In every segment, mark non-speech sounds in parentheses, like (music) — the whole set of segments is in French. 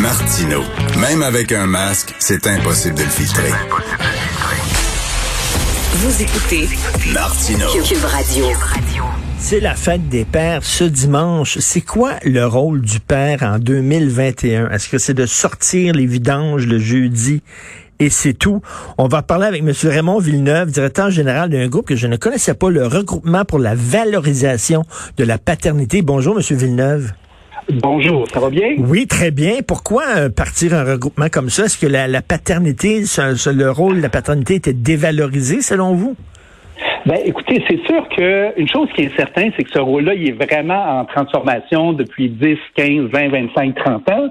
Martino. Même avec un masque, c'est impossible de le filtrer. Vous écoutez Martino. Cube Radio. C'est la fête des pères ce dimanche. C'est quoi le rôle du père en 2021? Est-ce que c'est de sortir les vidanges le jeudi? Et c'est tout. On va parler avec M. Raymond Villeneuve, directeur général d'un groupe que je ne connaissais pas, le regroupement pour la valorisation de la paternité. Bonjour, M. Villeneuve. Bonjour, ça va bien? Oui, très bien. Pourquoi euh, partir un regroupement comme ça? Est-ce que la, la paternité, ce- ce- le rôle de la paternité était dévalorisé selon vous? Ben, écoutez, c'est sûr que une chose qui est certaine, c'est que ce rôle-là, il est vraiment en transformation depuis 10, 15, 20, 25, 30 ans.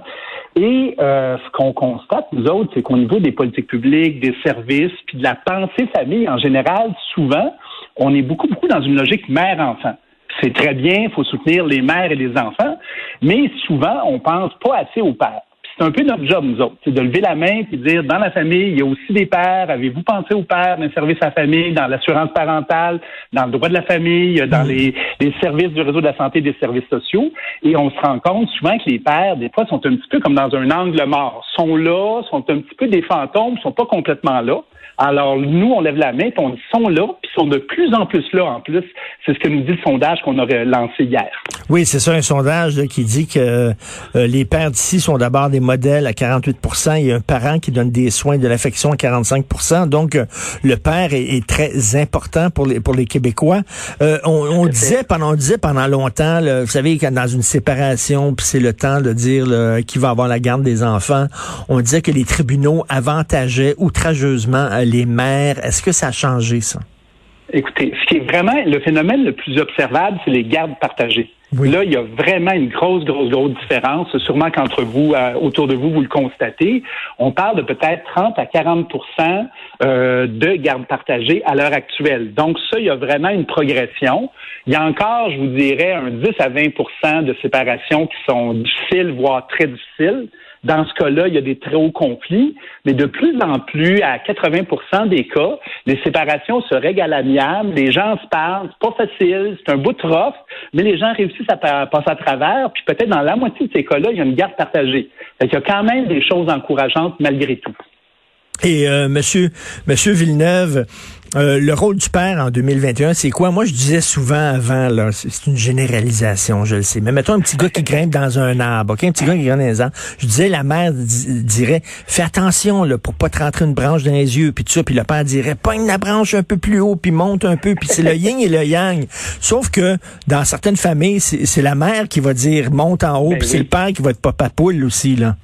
Et euh, ce qu'on constate, nous autres, c'est qu'au niveau des politiques publiques, des services, puis de la pensée famille en général, souvent, on est beaucoup, beaucoup dans une logique mère-enfant. C'est très bien, il faut soutenir les mères et les enfants, mais souvent, on pense pas assez aux pères. C'est un peu notre job, nous autres, c'est de lever la main et de dire, dans la famille, il y a aussi des pères. Avez-vous pensé aux pères d'un service à la famille, dans l'assurance parentale, dans le droit de la famille, dans les, les services du réseau de la santé et des services sociaux? Et on se rend compte souvent que les pères, des fois, sont un petit peu comme dans un angle mort. Sont là, sont un petit peu des fantômes, sont pas complètement là. Alors, nous, on lève la main, puis on dit, sont là, puis sont de plus en plus là, en plus. C'est ce que nous dit le sondage qu'on aurait lancé hier. Oui, c'est ça, un sondage là, qui dit que euh, les pères d'ici sont d'abord des modèles à 48% Il y a un parent qui donne des soins de l'affection à 45% Donc, euh, le père est, est très important pour les pour les Québécois. Euh, on, on disait pendant on disait pendant longtemps, là, vous savez, quand dans une séparation, puis c'est le temps de dire là, qui va avoir la garde des enfants, on disait que les tribunaux avantageaient outrageusement euh, les mères. Est-ce que ça a changé, ça? Écoutez, ce qui est vraiment le phénomène le plus observable, c'est les gardes partagées. Oui. Là, il y a vraiment une grosse, grosse, grosse différence. Sûrement qu'entre vous, euh, autour de vous, vous le constatez. On parle de peut-être 30 à 40% euh, de gardes partagées à l'heure actuelle. Donc, ça, il y a vraiment une progression. Il y a encore, je vous dirais, un 10 à 20% de séparations qui sont difficiles, voire très difficiles. Dans ce cas-là, il y a des très hauts conflits, mais de plus en plus, à 80% des cas, les séparations se règlent à les gens se parlent, c'est pas facile, c'est un bout de rough, mais les gens réussissent à pa- passer à travers, puis peut-être dans la moitié de ces cas-là, il y a une garde partagée. Fait qu'il y a quand même des choses encourageantes malgré tout. Et euh, Monsieur, Monsieur Villeneuve, euh, le rôle du père en 2021, c'est quoi? Moi, je disais souvent avant, là, c'est une généralisation, je le sais. Mais mettons un petit gars qui grimpe dans un arbre, ok, un petit gars qui grimpe dans un arbre. Je disais, la mère di- dirait, fais attention là pour pas te rentrer une branche dans les yeux, puis tout ça. Puis le père dirait, pogne la branche un peu plus haut, puis monte un peu. Puis c'est le yin et le yang. Sauf que dans certaines familles, c'est la mère qui va dire monte en haut, Ben puis c'est le père qui va être papa poule aussi là.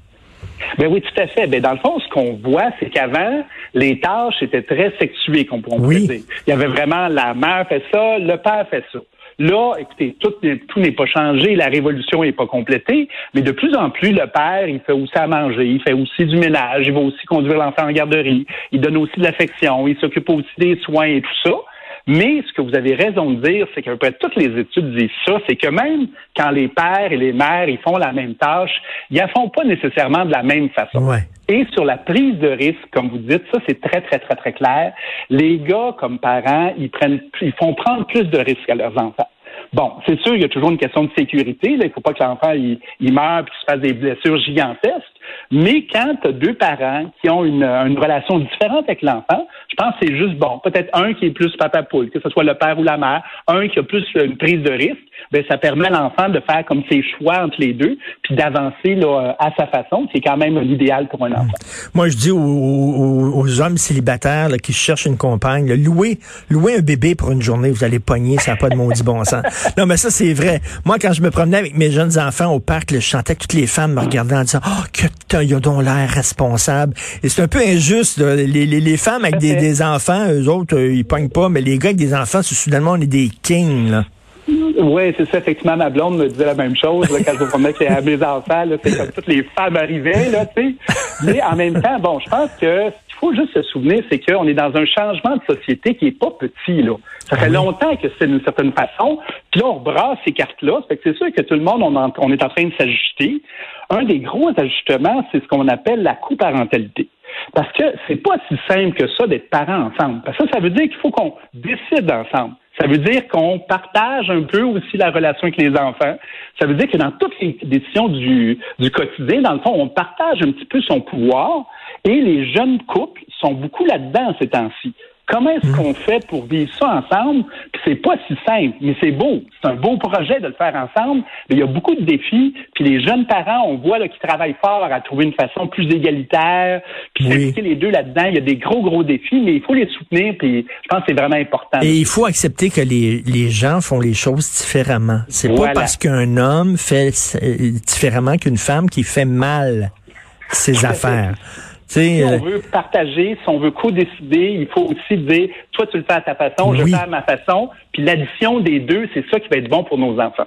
Ben oui, tout à fait. Ben dans le fond, ce qu'on voit, c'est qu'avant, les tâches étaient très sexuées, qu'on pourrait Oui. dire. Il y avait vraiment la mère fait ça, le père fait ça. Là, écoutez, tout, tout n'est pas changé, la révolution n'est pas complétée, mais de plus en plus, le père, il fait aussi à manger, il fait aussi du ménage, il va aussi conduire l'enfant en garderie, il donne aussi de l'affection, il s'occupe aussi des soins et tout ça. Mais ce que vous avez raison de dire, c'est qu'à peu près toutes les études disent ça, c'est que même quand les pères et les mères ils font la même tâche, ils la font pas nécessairement de la même façon. Ouais. Et sur la prise de risque, comme vous dites, ça c'est très très très très clair. Les gars comme parents, ils prennent, ils font prendre plus de risques à leurs enfants. Bon, c'est sûr, il y a toujours une question de sécurité. Là. Il ne faut pas que l'enfant il, il meure et qu'il se fasse des blessures gigantesques. Mais quand tu as deux parents qui ont une, une relation différente avec l'enfant, je pense que c'est juste bon. Peut-être un qui est plus papa poule, que ce soit le père ou la mère, un qui a plus une prise de risque, ben ça permet à l'enfant de faire comme ses choix entre les deux, puis d'avancer là, à sa façon. C'est quand même l'idéal pour un enfant. Moi, je dis aux, aux- aux hommes célibataires là, qui cherchent une compagne, là, louer, louer un bébé pour une journée, vous allez pogner, ça n'a pas de maudit bon sens. (laughs) Non, mais ça, c'est vrai. Moi, quand je me promenais avec mes jeunes enfants au parc, là, je chantais que toutes les femmes me regardaient en disant « Oh, que t'as, ils ont donc l'air responsable. » Et c'est un peu injuste. là. Les, les, les femmes avec des, des enfants, eux autres, euh, ils pognent pas, mais les gars avec des enfants, c'est soudainement, on est des kings. Là. Oui, c'est ça. Effectivement, ma blonde me disait la même chose là, quand je me promenais avec les- mes enfants. C'est comme toutes les femmes arrivaient, là, tu sais. Mais en même temps, bon, je pense que ce qu'il faut juste se souvenir, c'est qu'on est dans un changement de société qui est pas petit, là. Ça fait longtemps que c'est d'une certaine façon. Puis là, on brasse ces cartes-là. Fait que c'est sûr que tout le monde, on, en- on est en train de s'ajuster. Un des gros ajustements, c'est ce qu'on appelle la coparentalité. Parce que c'est pas si simple que ça d'être parents ensemble. Parce que ça, ça veut dire qu'il faut qu'on décide ensemble. Ça veut dire qu'on partage un peu aussi la relation avec les enfants. Ça veut dire que dans toutes les décisions du, du quotidien, dans le fond, on partage un petit peu son pouvoir et les jeunes couples sont beaucoup là-dedans ces temps-ci. Comment est-ce qu'on fait pour vivre ça ensemble? Puis c'est pas si simple, mais c'est beau. C'est un beau projet de le faire ensemble. Mais il y a beaucoup de défis. Puis les jeunes parents, on voit qu'ils travaillent fort à trouver une façon plus égalitaire. Puis oui. les deux là-dedans, il y a des gros, gros défis, mais il faut les soutenir. Puis je pense que c'est vraiment important. Et il faut accepter que les, les gens font les choses différemment. C'est voilà. pas parce qu'un homme fait différemment qu'une femme qui fait mal ses (laughs) affaires. Si on veut partager, si on veut co-décider, il faut aussi dire, toi tu le fais à ta façon, oui. je le fais à ma façon. Puis l'addition des deux, c'est ça qui va être bon pour nos enfants.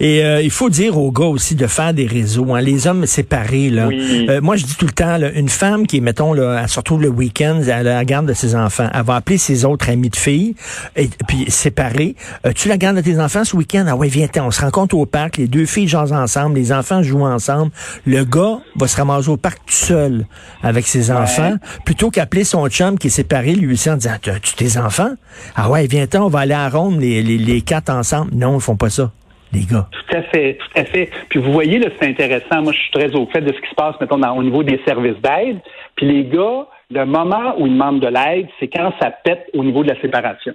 Et euh, il faut dire aux gars aussi de faire des réseaux. Hein. Les hommes séparés, là. Oui. Euh, moi, je dis tout le temps, là, une femme qui, mettons, là, elle se retrouve le week-end à la garde de ses enfants, elle va appeler ses autres amis de filles, et puis séparés. Euh, tu la gardes de tes enfants ce week-end? Ah ouais, viens on se rencontre au parc, les deux filles jasent ensemble, les enfants jouent ensemble. Le gars va se ramasser au parc tout seul avec ses Ouais. enfants, plutôt qu'appeler son chum qui est séparé, lui aussi, en disant, tu tes enfants? Ah ouais, viens on va aller à Ronde, les, les, les quatre ensemble. Non, ils font pas ça les gars. Tout à fait, tout à fait. Puis vous voyez, là, c'est intéressant. Moi, je suis très au fait de ce qui se passe, mettons, dans, au niveau des services d'aide. Puis les gars, le moment où ils demandent de l'aide, c'est quand ça pète au niveau de la séparation.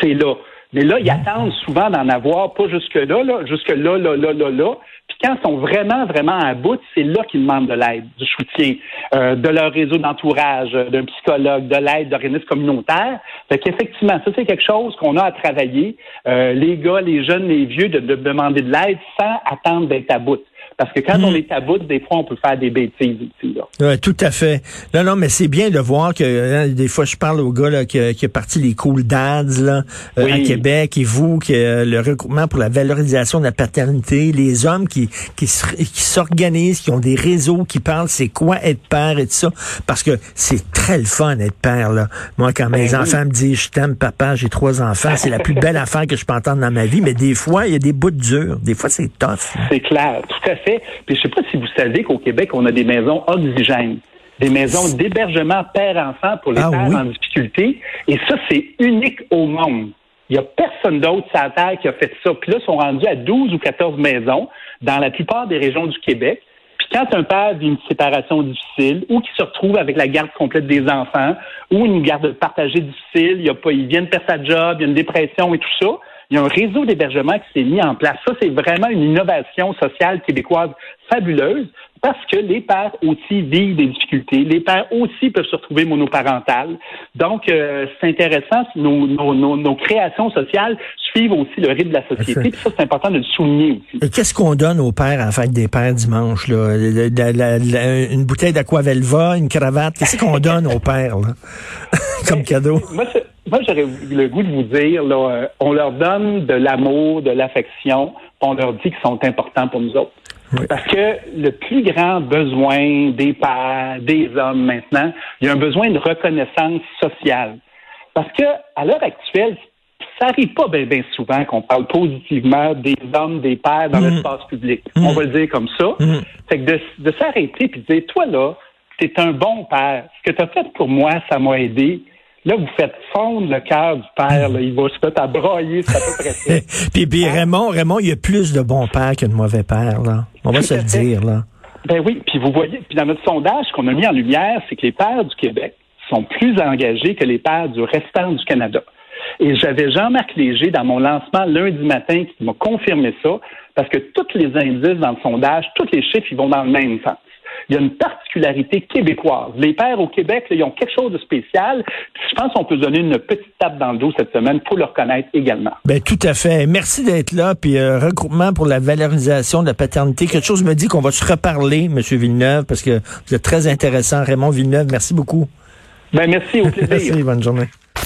C'est là. Mais là, ils attendent souvent d'en avoir, pas jusque-là, là, jusque-là, là, là, là, là. Quand ils sont vraiment, vraiment à bout, c'est là qu'ils demandent de l'aide, du soutien, euh, de leur réseau d'entourage, euh, d'un psychologue, de l'aide d'organismes communautaires. Fait qu'effectivement, ça, c'est quelque chose qu'on a à travailler. Euh, les gars, les jeunes, les vieux, de, de demander de l'aide sans attendre d'être à bout. Parce que quand Hmm. on est à bout, des fois, on peut faire des bêtises aussi. Là. Ouais, tout à fait. Non, non, mais c'est bien de voir que hein, des fois, je parle au gars là, qui, qui a parti les cool dads là, euh, à Québec et vous, que euh, le regroupement pour la valorisation de la paternité, les hommes qui, qui, se- qui s'organisent, qui ont des réseaux, qui parlent c'est quoi être père et tout ça. Parce que c'est très le fun être père. Là. Moi, quand mes Ben oui. enfants me disent je t'aime papa, j'ai trois enfants, c'est la plus belle (laughs) affaire que je peux entendre dans ma vie. Mais des fois, il y a des bouts durs. Des fois, c'est tough. C'est clair, tout à fait. Puis je sais pas si vous savez qu'au Québec, on a des maisons oxygènes, des maisons d'hébergement père-enfant pour les Ah pères oui. en difficulté. Et ça, c'est unique au monde. Il n'y a personne d'autre sur la Terre qui a fait ça. Puis là, ils sont rendus à 12 ou 14 maisons dans la plupart des régions du Québec. Puis quand un père vit une séparation difficile ou qui se retrouve avec la garde complète des enfants ou une garde partagée difficile, il, y a pas, il vient de perdre sa job, il y a une dépression et tout ça, il y a un réseau d'hébergement qui s'est mis en place. Ça, c'est vraiment une innovation sociale québécoise fabuleuse parce que les pères aussi vivent des difficultés. Les pères aussi peuvent se retrouver monoparentales. Donc, euh, c'est intéressant. Nos, nos, nos, nos créations sociales suivent aussi le rythme de la société. Puis ça, c'est important de le souligner aussi. Et Qu'est-ce qu'on donne aux pères à la fête des pères dimanche? Là? La- la- la- une bouteille d'aquavelva, une cravate. Qu'est-ce qu'on (laughs) donne aux pères là? (laughs) comme cadeau? Moi, c'est- moi, j'aurais le goût de vous dire, là, euh, on leur donne de l'amour, de l'affection, puis on leur dit qu'ils sont importants pour nous autres. Oui. Parce que le plus grand besoin des pères, des hommes maintenant, il y a un besoin de reconnaissance sociale. Parce que à l'heure actuelle, ça arrive pas bien souvent qu'on parle positivement des hommes, des pères dans Mhm. l'espace public. Mhm. On va le dire comme ça. Mhm. Fait que de, de s'arrêter puis de dire, toi là, t'es un bon père. Ce que tu as fait pour moi, ça m'a aidé. Là, vous faites fondre le cœur du père. Là. Il va se mettre à brailler, c'est à peu près ça. (laughs) puis, puis Raymond, Raymond, il y a plus de bons pères que de mauvais pères, là. On va se le dire, là. Ben oui, puis vous voyez, puis dans notre sondage qu'on a mis en lumière, c'est que les pères du Québec sont plus engagés que les pères du restant du Canada. Et j'avais Jean-Marc Léger dans mon lancement lundi matin qui m'a confirmé ça, parce que tous les indices dans le sondage, tous les chiffres, ils vont dans le même sens. Il y a une particularité québécoise. Les pères au Québec, là, ils ont quelque chose de spécial. Puis je pense qu'on peut donner une petite tape dans le dos cette semaine pour le reconnaître également. Ben tout à fait. Merci d'être là. Puis euh, regroupement pour la valorisation de la paternité. Quelque chose me dit qu'on va se reparler, Monsieur Villeneuve, parce que vous êtes très intéressant. Raymond Villeneuve, merci beaucoup. Ben merci, au (laughs) plaisir. merci, bonne journée.